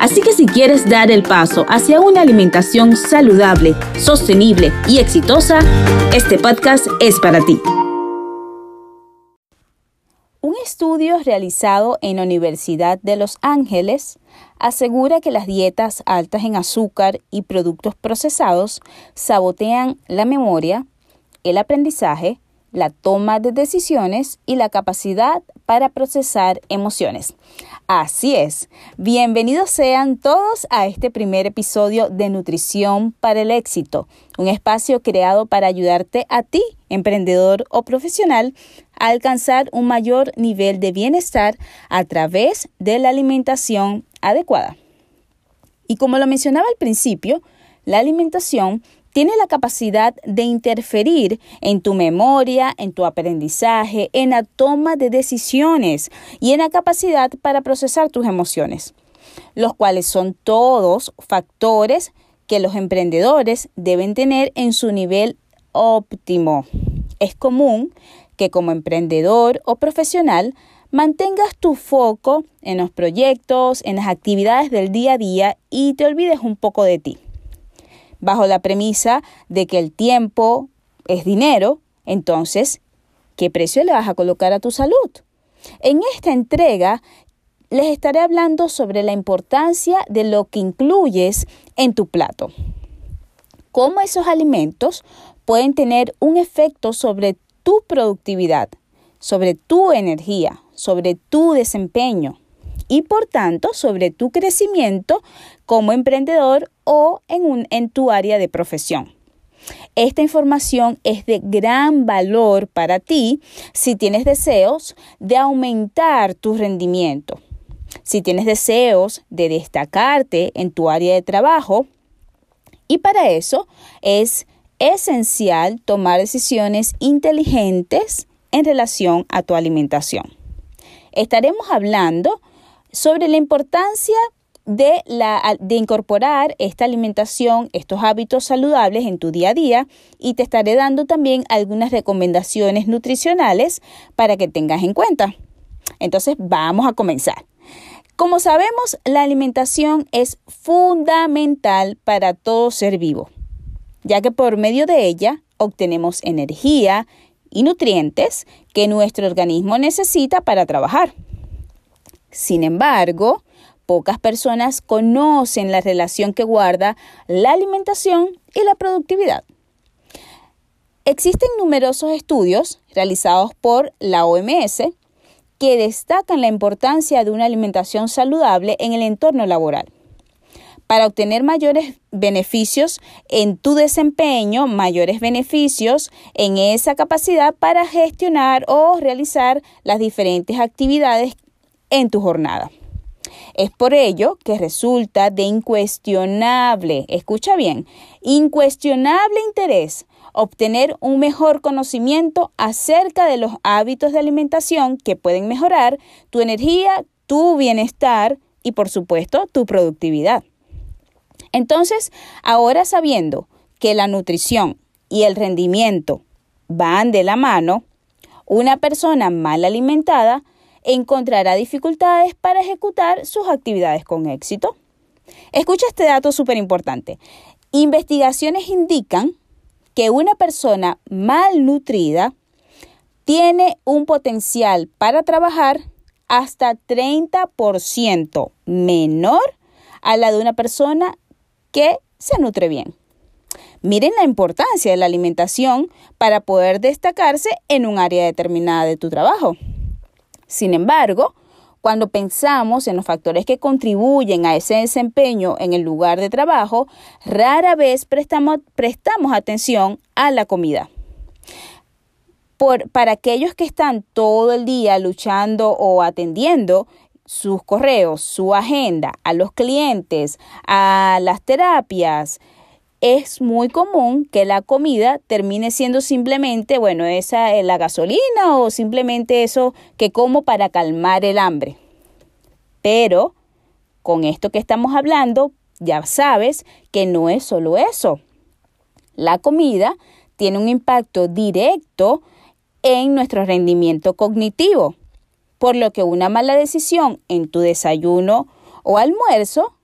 Así que si quieres dar el paso hacia una alimentación saludable, sostenible y exitosa, este podcast es para ti. Un estudio realizado en la Universidad de Los Ángeles asegura que las dietas altas en azúcar y productos procesados sabotean la memoria, el aprendizaje, la toma de decisiones y la capacidad para procesar emociones. Así es. Bienvenidos sean todos a este primer episodio de Nutrición para el Éxito, un espacio creado para ayudarte a ti, emprendedor o profesional, a alcanzar un mayor nivel de bienestar a través de la alimentación adecuada. Y como lo mencionaba al principio, la alimentación tiene la capacidad de interferir en tu memoria, en tu aprendizaje, en la toma de decisiones y en la capacidad para procesar tus emociones, los cuales son todos factores que los emprendedores deben tener en su nivel óptimo. Es común que como emprendedor o profesional mantengas tu foco en los proyectos, en las actividades del día a día y te olvides un poco de ti bajo la premisa de que el tiempo es dinero, entonces, ¿qué precio le vas a colocar a tu salud? En esta entrega les estaré hablando sobre la importancia de lo que incluyes en tu plato. Cómo esos alimentos pueden tener un efecto sobre tu productividad, sobre tu energía, sobre tu desempeño, y por tanto sobre tu crecimiento como emprendedor o en, en tu área de profesión. Esta información es de gran valor para ti si tienes deseos de aumentar tu rendimiento, si tienes deseos de destacarte en tu área de trabajo y para eso es esencial tomar decisiones inteligentes en relación a tu alimentación. Estaremos hablando sobre la importancia de, la, de incorporar esta alimentación, estos hábitos saludables en tu día a día y te estaré dando también algunas recomendaciones nutricionales para que tengas en cuenta. Entonces vamos a comenzar. Como sabemos, la alimentación es fundamental para todo ser vivo, ya que por medio de ella obtenemos energía y nutrientes que nuestro organismo necesita para trabajar. Sin embargo, pocas personas conocen la relación que guarda la alimentación y la productividad. Existen numerosos estudios realizados por la OMS que destacan la importancia de una alimentación saludable en el entorno laboral. Para obtener mayores beneficios en tu desempeño, mayores beneficios en esa capacidad para gestionar o realizar las diferentes actividades en tu jornada. Es por ello que resulta de incuestionable, escucha bien, incuestionable interés obtener un mejor conocimiento acerca de los hábitos de alimentación que pueden mejorar tu energía, tu bienestar y por supuesto tu productividad. Entonces, ahora sabiendo que la nutrición y el rendimiento van de la mano, una persona mal alimentada encontrará dificultades para ejecutar sus actividades con éxito. Escucha este dato súper importante. Investigaciones indican que una persona malnutrida tiene un potencial para trabajar hasta 30% menor a la de una persona que se nutre bien. Miren la importancia de la alimentación para poder destacarse en un área determinada de tu trabajo. Sin embargo, cuando pensamos en los factores que contribuyen a ese desempeño en el lugar de trabajo, rara vez prestamos, atención a la comida. para aquellos que están todo el día luchando o atendiendo sus correos, su agenda, a los clientes, a las terapias, es muy común que la comida termine siendo simplemente, bueno, esa es la gasolina o simplemente eso que como para calmar el hambre. Pero con esto que estamos hablando, ya sabes que no es solo eso. La comida tiene un impacto directo en nuestro rendimiento cognitivo, por lo que una mala decisión en tu desayuno o almuerzo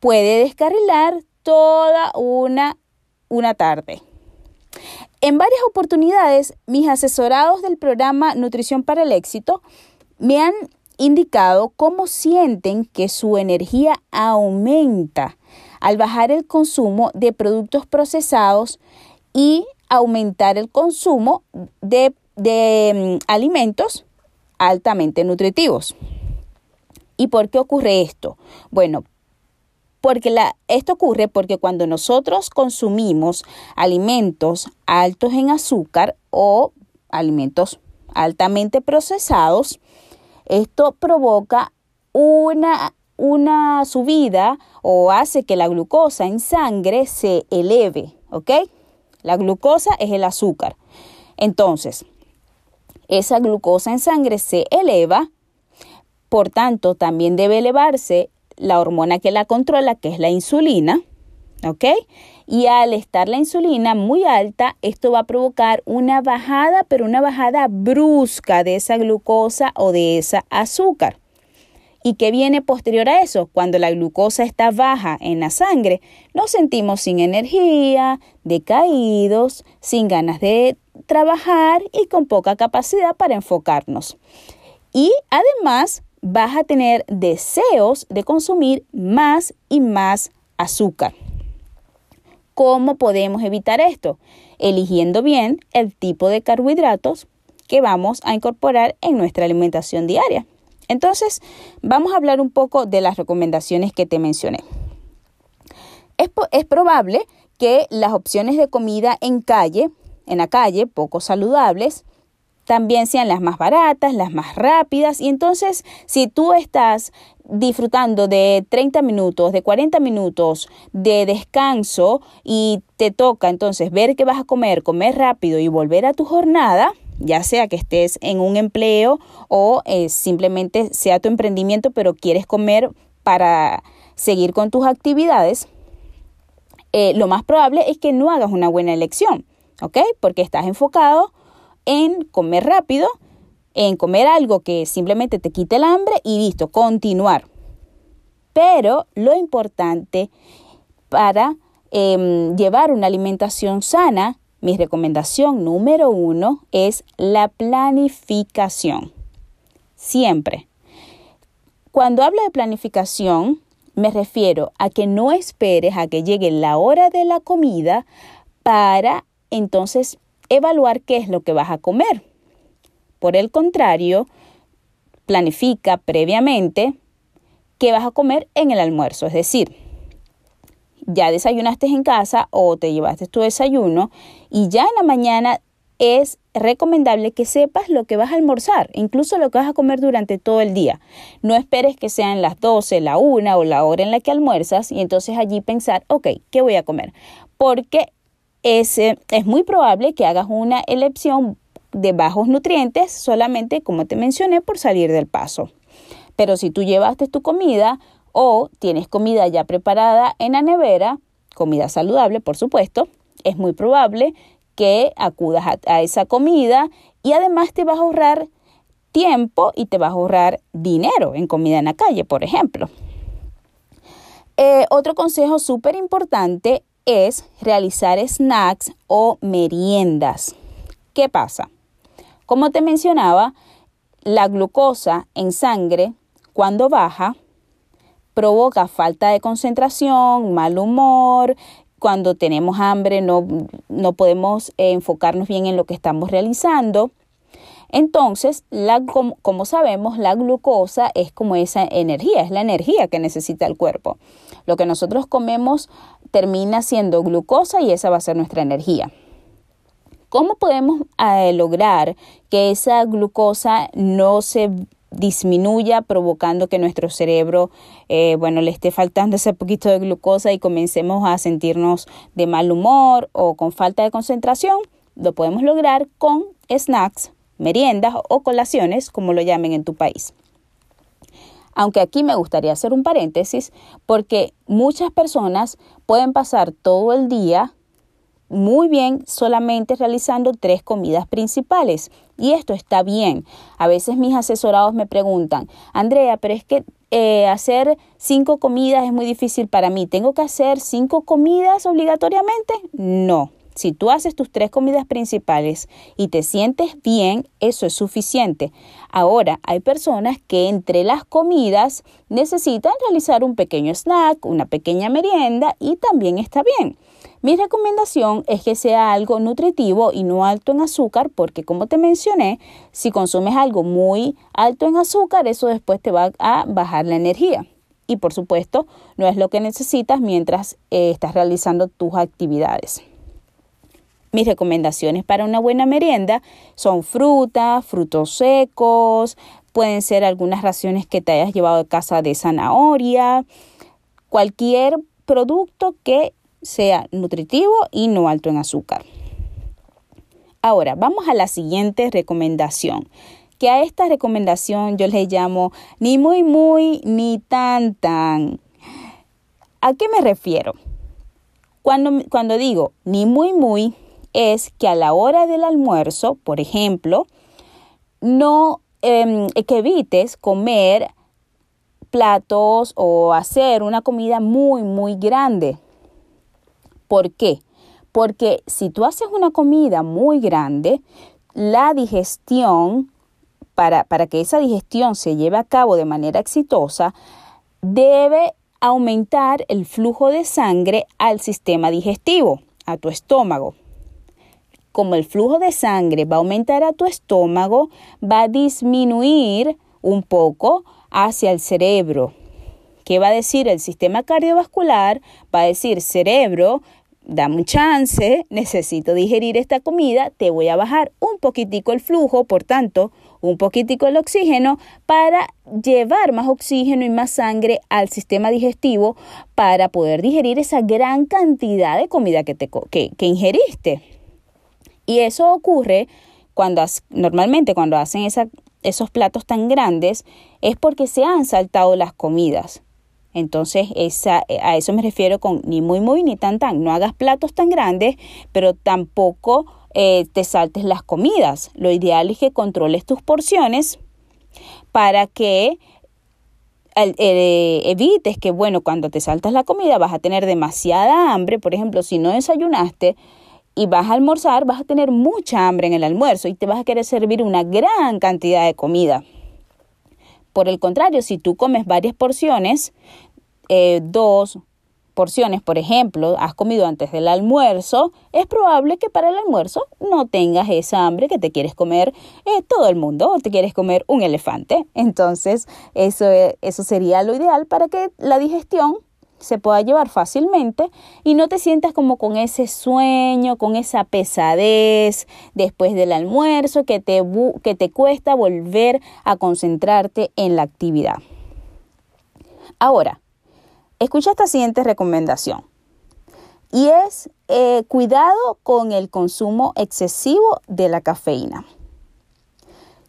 puede descarrilar toda una, una tarde. En varias oportunidades, mis asesorados del programa Nutrición para el Éxito me han indicado cómo sienten que su energía aumenta al bajar el consumo de productos procesados y aumentar el consumo de, de mm, alimentos altamente nutritivos. ¿Y por qué ocurre esto? Bueno, porque esto ocurre porque cuando nosotros consumimos alimentos altos en azúcar o alimentos altamente procesados, esto provoca una, una subida o hace que la glucosa en sangre se eleve, ¿ok? La glucosa es el azúcar. Entonces, esa glucosa en sangre se eleva, por tanto, también debe elevarse la hormona que la controla, que es la insulina, ¿ok? Y al estar la insulina muy alta, esto va a provocar una bajada, pero una bajada brusca de esa glucosa o de esa azúcar. ¿Y qué viene posterior a eso? Cuando la glucosa está baja en la sangre, nos sentimos sin energía, decaídos, sin ganas de trabajar y con poca capacidad para enfocarnos. Y además vas a tener deseos de consumir más y más azúcar. ¿Cómo podemos evitar esto? Eligiendo bien el tipo de carbohidratos que vamos a incorporar en nuestra alimentación diaria. Entonces, vamos a hablar un poco de las recomendaciones que te mencioné. Es, es probable que las opciones de comida en calle, en la calle, poco saludables, también sean las más baratas, las más rápidas. Y entonces, si tú estás disfrutando de 30 minutos, de 40 minutos de descanso y te toca entonces ver qué vas a comer, comer rápido y volver a tu jornada, ya sea que estés en un empleo o eh, simplemente sea tu emprendimiento, pero quieres comer para seguir con tus actividades, eh, lo más probable es que no hagas una buena elección, ¿ok? Porque estás enfocado en comer rápido, en comer algo que simplemente te quite el hambre y listo, continuar. Pero lo importante para em, llevar una alimentación sana, mi recomendación número uno es la planificación. Siempre. Cuando hablo de planificación, me refiero a que no esperes a que llegue la hora de la comida para entonces evaluar qué es lo que vas a comer. Por el contrario, planifica previamente qué vas a comer en el almuerzo. Es decir, ya desayunaste en casa o te llevaste tu desayuno y ya en la mañana es recomendable que sepas lo que vas a almorzar, incluso lo que vas a comer durante todo el día. No esperes que sean las 12, la 1 o la hora en la que almuerzas y entonces allí pensar, ok, ¿qué voy a comer? Porque es, es muy probable que hagas una elección de bajos nutrientes solamente, como te mencioné, por salir del paso. Pero si tú llevaste tu comida o tienes comida ya preparada en la nevera, comida saludable, por supuesto, es muy probable que acudas a, esa comida y además te vas a ahorrar tiempo y te vas a ahorrar dinero en comida en la calle, por ejemplo. Eh, otro consejo súper importante es realizar snacks o meriendas. ¿Qué pasa? Como te mencionaba, la glucosa en sangre, cuando baja, provoca falta de concentración, mal humor, cuando tenemos hambre no, no podemos enfocarnos bien en lo que estamos realizando. Entonces, como, sabemos, la glucosa es como esa energía, es la energía que necesita el cuerpo. Lo que nosotros comemos termina siendo glucosa y esa va a ser nuestra energía. ¿Cómo podemos eh, lograr que esa glucosa no se disminuya provocando que nuestro cerebro eh, bueno le esté faltando ese poquito de glucosa y comencemos a sentirnos de mal humor o con falta de concentración lo podemos lograr con snacks meriendas o colaciones como lo llamen en tu país aunque aquí me gustaría hacer un paréntesis porque muchas personas pueden pasar todo el día muy bien solamente realizando tres comidas principales. Y esto está bien. A veces mis asesorados me preguntan, Andrea, pero es que eh, hacer cinco comidas es muy difícil para mí. ¿Tengo que hacer cinco comidas obligatoriamente? No. Si tú haces tus tres comidas principales y te sientes bien, eso es suficiente. Ahora, hay personas que entre las comidas necesitan realizar un pequeño snack, una pequeña merienda y también está bien. Mi recomendación es que sea algo nutritivo y no alto en azúcar porque como te mencioné, si consumes algo muy alto en azúcar, eso después te va a bajar la energía. Y por supuesto, no es lo que necesitas mientras eh, estás realizando tus actividades. Mis recomendaciones para una buena merienda son fruta, frutos secos, pueden ser algunas raciones que te hayas llevado de casa de zanahoria, cualquier producto que sea nutritivo y no alto en azúcar. Ahora, vamos a la siguiente recomendación, que a esta recomendación yo le llamo ni muy muy ni tan tan. ¿A qué me refiero? Cuando, cuando digo ni muy muy, es que a la hora del almuerzo, por ejemplo, no em, que evites comer platos o hacer una comida muy, muy grande. ¿Por qué? Porque si tú haces una comida muy grande, la digestión, para, para que esa digestión se lleve a cabo de manera exitosa, debe aumentar el flujo de sangre al sistema digestivo, a tu estómago. Como el flujo de sangre va a aumentar a tu estómago, va a disminuir un poco hacia el cerebro. ¿Qué va a decir el sistema cardiovascular? Va a decir cerebro, dame un chance, necesito digerir esta comida, te voy a bajar un poquitico el flujo, por tanto, un poquitico el oxígeno para llevar más oxígeno y más sangre al sistema digestivo para poder digerir esa gran cantidad de comida que, te, que, que ingeriste. Y eso ocurre cuando normalmente cuando hacen esos platos tan grandes es porque se han saltado las comidas. Entonces, esa, eh, a eso me refiero con ni muy, muy, ni tan, tan. No hagas platos tan grandes, pero tampoco eh, te saltes las comidas. Lo ideal es que controles tus porciones para que eh, evites que, bueno, cuando te saltas la comida vas a tener demasiada hambre. Por ejemplo, si no desayunaste y vas a almorzar, vas a tener mucha hambre en el almuerzo y te vas a querer servir una gran cantidad de comida. Por el contrario, si tú comes varias porciones, eh, dos porciones, por ejemplo, has comido antes del almuerzo, es probable que para el almuerzo no tengas esa hambre que te quieres comer eh, todo el mundo o te quieres comer un elefante. Entonces, eso, eso sería lo ideal para que la digestión se pueda llevar fácilmente y no te sientas como con ese sueño, con esa pesadez después del almuerzo que te, que te cuesta volver a concentrarte en la actividad. Ahora, escucha esta siguiente recomendación y es eh, cuidado con el consumo excesivo de la cafeína.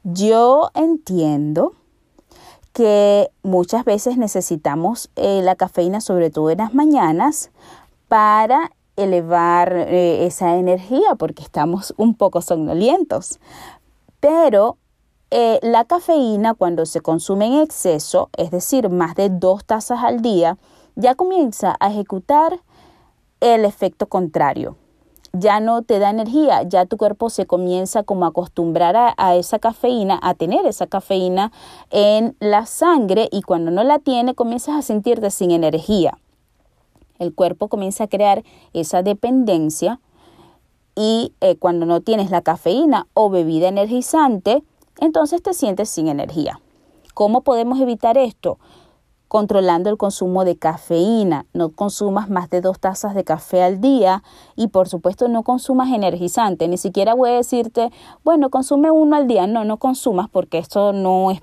Yo entiendo que muchas veces necesitamos eh, la cafeína, sobre todo en las mañanas, para elevar eh, esa energía porque estamos un poco somnolientos. Pero eh, la cafeína cuando se consume en exceso, es decir, más de dos tazas al día, ya comienza a ejecutar el efecto contrario ya no te da energía, ya tu cuerpo se comienza como a acostumbrar a, esa cafeína, a tener esa cafeína en la sangre y cuando no la tiene comienzas a sentirte sin energía. El cuerpo comienza a crear esa dependencia y eh, cuando no tienes la cafeína o bebida energizante, entonces te sientes sin energía. ¿Cómo podemos evitar esto? Controlando el consumo de cafeína. No consumas más de dos tazas de café al día y por supuesto no consumas energizante. Ni siquiera voy a decirte, bueno, consume uno al día. No, no consumas porque esto no es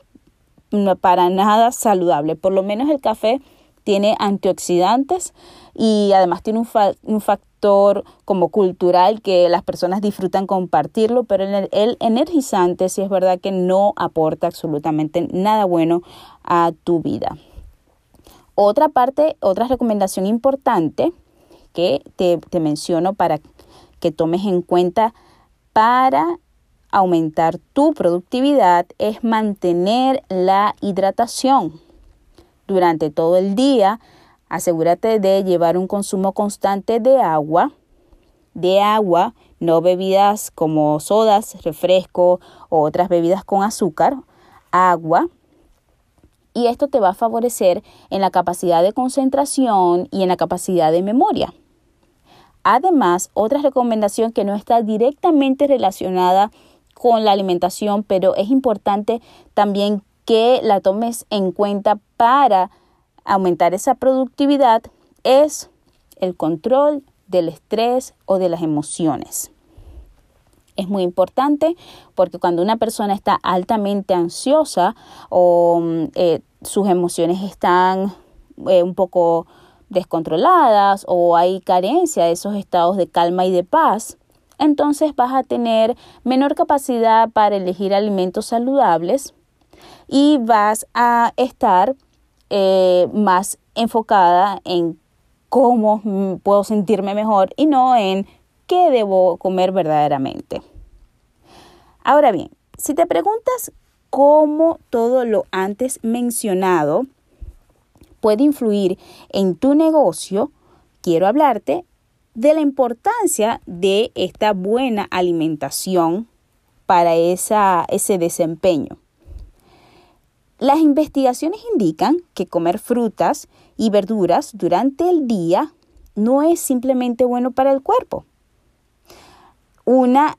para nada saludable. Por lo menos el café tiene antioxidantes y además tiene un, factor como cultural que las personas disfrutan compartirlo, pero el, el energizante sí es verdad que no aporta absolutamente nada bueno a tu vida. Otra parte, otra recomendación importante que te, te menciono para que tomes en cuenta para aumentar tu productividad es mantener la hidratación. Durante todo el día, asegúrate de llevar un consumo constante de agua, de agua, no bebidas como sodas, refresco o otras bebidas con azúcar, agua. Y esto te va a favorecer en la capacidad de concentración y en la capacidad de memoria. Además, otra recomendación que no está directamente relacionada con la alimentación, pero es importante también que la tomes en cuenta para aumentar esa productividad, es el control del estrés o de las emociones. Es muy importante porque cuando una persona está altamente ansiosa o mm, eh, sus emociones están eh, un poco descontroladas o hay carencia de esos estados de calma y de paz, entonces vas a tener menor capacidad para elegir alimentos saludables y vas a estar eh, más enfocada en cómo puedo sentirme mejor y no en qué debo comer verdaderamente. Ahora bien, si te preguntas cómo todo lo antes mencionado puede influir en tu negocio, quiero hablarte de la importancia de esta buena alimentación para esa, ese desempeño. Las investigaciones indican que comer frutas y verduras durante el día no es simplemente bueno para el cuerpo. Una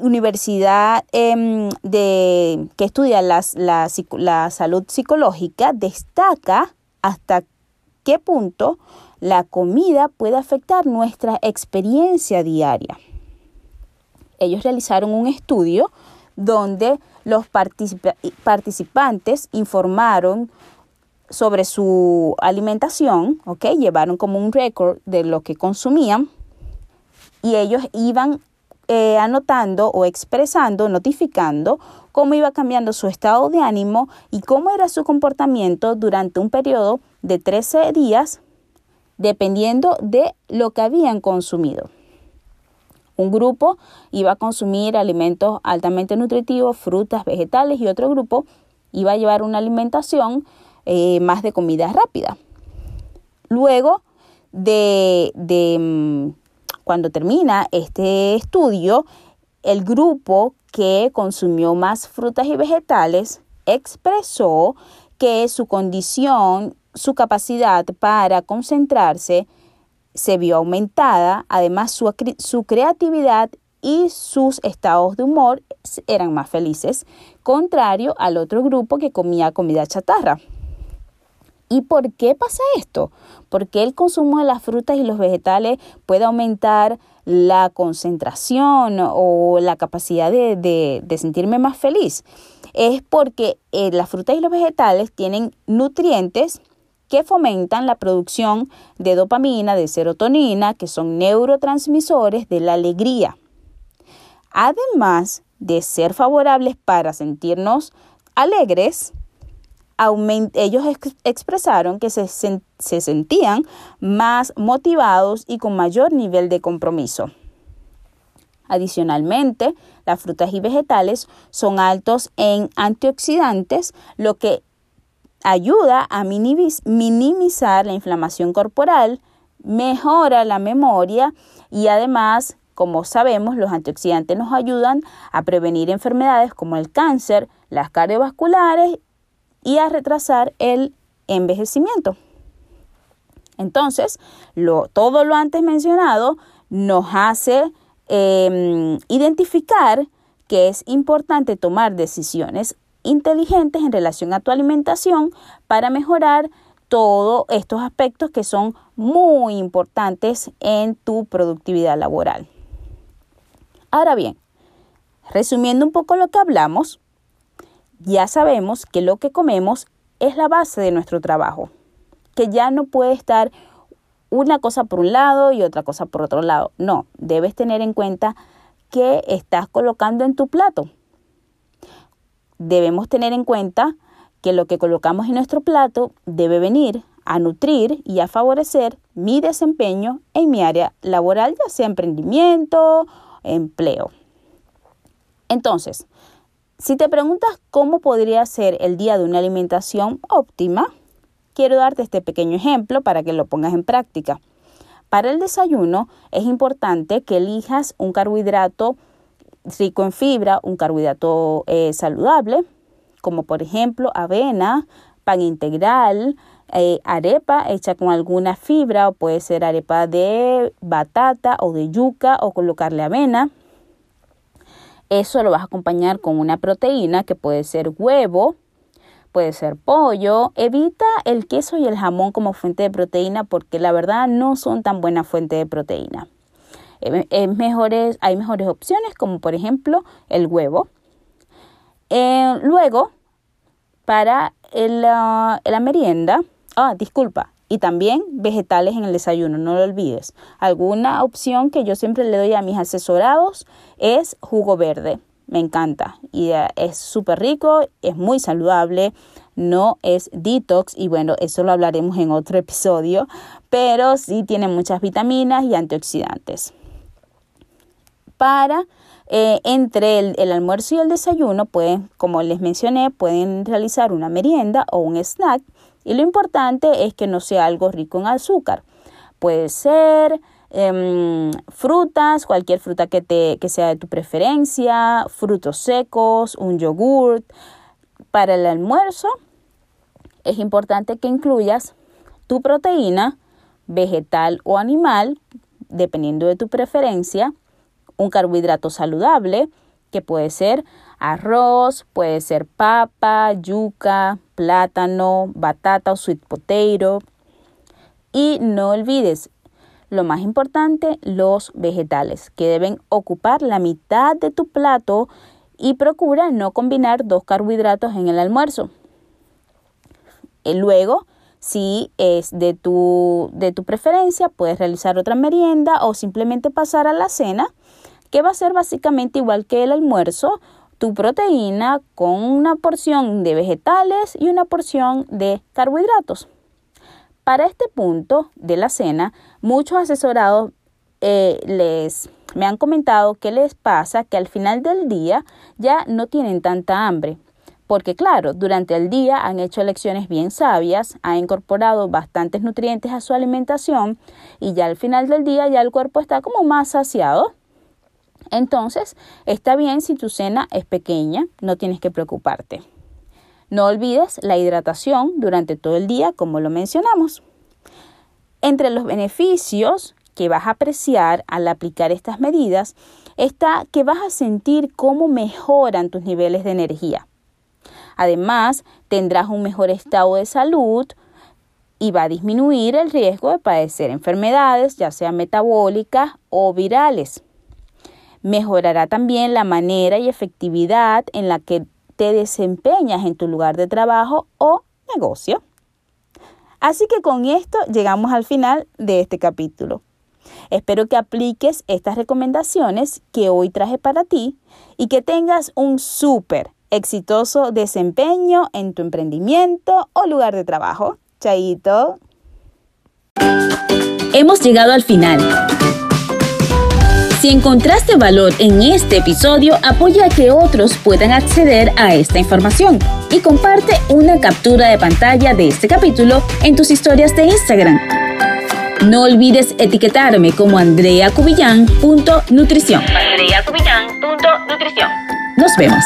universidad em, de, que estudia la, la salud psicológica destaca hasta qué punto la comida puede afectar nuestra experiencia diaria. Ellos realizaron un estudio donde los participantes informaron sobre su alimentación, ¿ok? Llevaron como un récord de lo que consumían y ellos iban eh, anotando o expresando, notificando cómo iba cambiando su estado de ánimo y cómo era su comportamiento durante un periodo de 13 días, dependiendo de lo que habían consumido. Un grupo iba a consumir alimentos altamente nutritivos, frutas, vegetales y otro grupo iba a llevar una alimentación eh, más de comida rápida. Luego de, de mm, cuando termina este estudio, el grupo que consumió más frutas y vegetales expresó que su condición, su capacidad para concentrarse se vio aumentada, además su, creatividad y sus estados de humor eran más felices, contrario al otro grupo que comía comida chatarra. ¿Y por qué pasa esto? Porque el consumo de las frutas y los vegetales puede aumentar la concentración o la capacidad de, sentirme más feliz. Es porque eh, las frutas y los vegetales tienen nutrientes que fomentan la producción de dopamina, de serotonina, que son neurotransmisores de la alegría. Además de ser favorables para sentirnos alegres, ellos expresaron que se, se sentían más motivados y con mayor nivel de compromiso. Adicionalmente, las frutas y vegetales son altos en antioxidantes, lo que ayuda a minimizar la inflamación corporal, mejora la memoria y además, como sabemos, los antioxidantes nos ayudan a prevenir enfermedades como el cáncer, las cardiovasculares y a retrasar el envejecimiento. Entonces, todo lo antes mencionado nos hace em, identificar que es importante tomar decisiones inteligentes en relación a tu alimentación para mejorar todos estos aspectos que son muy importantes en tu productividad laboral. Ahora bien, resumiendo un poco lo que hablamos, ya sabemos que lo que comemos es la base de nuestro trabajo, que ya no puede estar una cosa por un lado y otra cosa por otro lado. No, debes tener en cuenta qué estás colocando en tu plato. Debemos tener en cuenta que lo que colocamos en nuestro plato debe venir a nutrir y a favorecer mi desempeño en mi área laboral, ya sea emprendimiento, empleo. Entonces, si te preguntas cómo podría ser el día de una alimentación óptima, quiero darte este pequeño ejemplo para que lo pongas en práctica. Para el desayuno es importante que elijas un carbohidrato rico en fibra, un carbohidrato eh, saludable, como por ejemplo avena, pan integral, eh, arepa hecha con alguna fibra o puede ser arepa de batata o de yuca o colocarle avena. Eso lo vas a acompañar con una proteína que puede ser huevo, puede ser pollo. Evita el queso y el jamón como fuente de proteína porque la verdad no son tan buena fuente de proteína. mejores, hay mejores opciones como por ejemplo el huevo. Eh, luego, para la merienda, ah, disculpa, y también vegetales en el desayuno, no lo olvides. Alguna opción que yo siempre le doy a mis asesorados es jugo verde. Me encanta y eh, es súper rico, es muy saludable, no es detox y bueno, eso lo hablaremos en otro episodio, pero sí tiene muchas vitaminas y antioxidantes. Para eh, entre el, el, almuerzo y el desayuno pueden, como les mencioné, pueden realizar una merienda o un snack y lo importante es que no sea algo rico en azúcar. Puede ser em, frutas, cualquier fruta que, te, que sea de tu preferencia, frutos secos, un yogurt. Para el almuerzo es importante que incluyas tu proteína, vegetal o animal, dependiendo de tu preferencia, un carbohidrato saludable, que puede ser arroz, puede ser papa, yuca, plátano, batata o sweet potato. Y no olvides, lo más importante, los vegetales, que deben ocupar la mitad de tu plato y procura no combinar dos carbohidratos en el almuerzo. Y luego, si es de tu, de tu preferencia, puedes realizar otra merienda o simplemente pasar a la cena que va a ser básicamente igual que el almuerzo, tu proteína con una porción de vegetales y una porción de carbohidratos. Para este punto de la cena, muchos asesorados eh, les me han comentado que les pasa que al final del día ya no tienen tanta hambre. Porque claro, durante el día han hecho elecciones bien sabias, han incorporado bastantes nutrientes a su alimentación y ya al final del día ya el cuerpo está como más saciado entonces, está bien si tu cena es pequeña, no tienes que preocuparte. No olvides la hidratación durante todo el día, como lo mencionamos. Entre los beneficios que vas a apreciar al aplicar estas medidas está que vas a sentir cómo mejoran tus niveles de energía. Además, tendrás un mejor estado de salud y va a disminuir el riesgo de padecer enfermedades, ya sean metabólicas o virales. Mejorará también la manera y efectividad en la que te desempeñas en tu lugar de trabajo o negocio. Así que con esto llegamos al final de este capítulo. Espero que apliques estas recomendaciones que hoy traje para ti y que tengas un súper exitoso desempeño en tu emprendimiento o lugar de trabajo. Chaito. Hemos llegado al final. Si encontraste valor en este episodio, apoya a que otros puedan acceder a esta información y comparte una captura de pantalla de este capítulo en tus historias de Instagram. No olvides etiquetarme como andreacubillán.nutrición. Andreacubillán.nutrición. Nos vemos.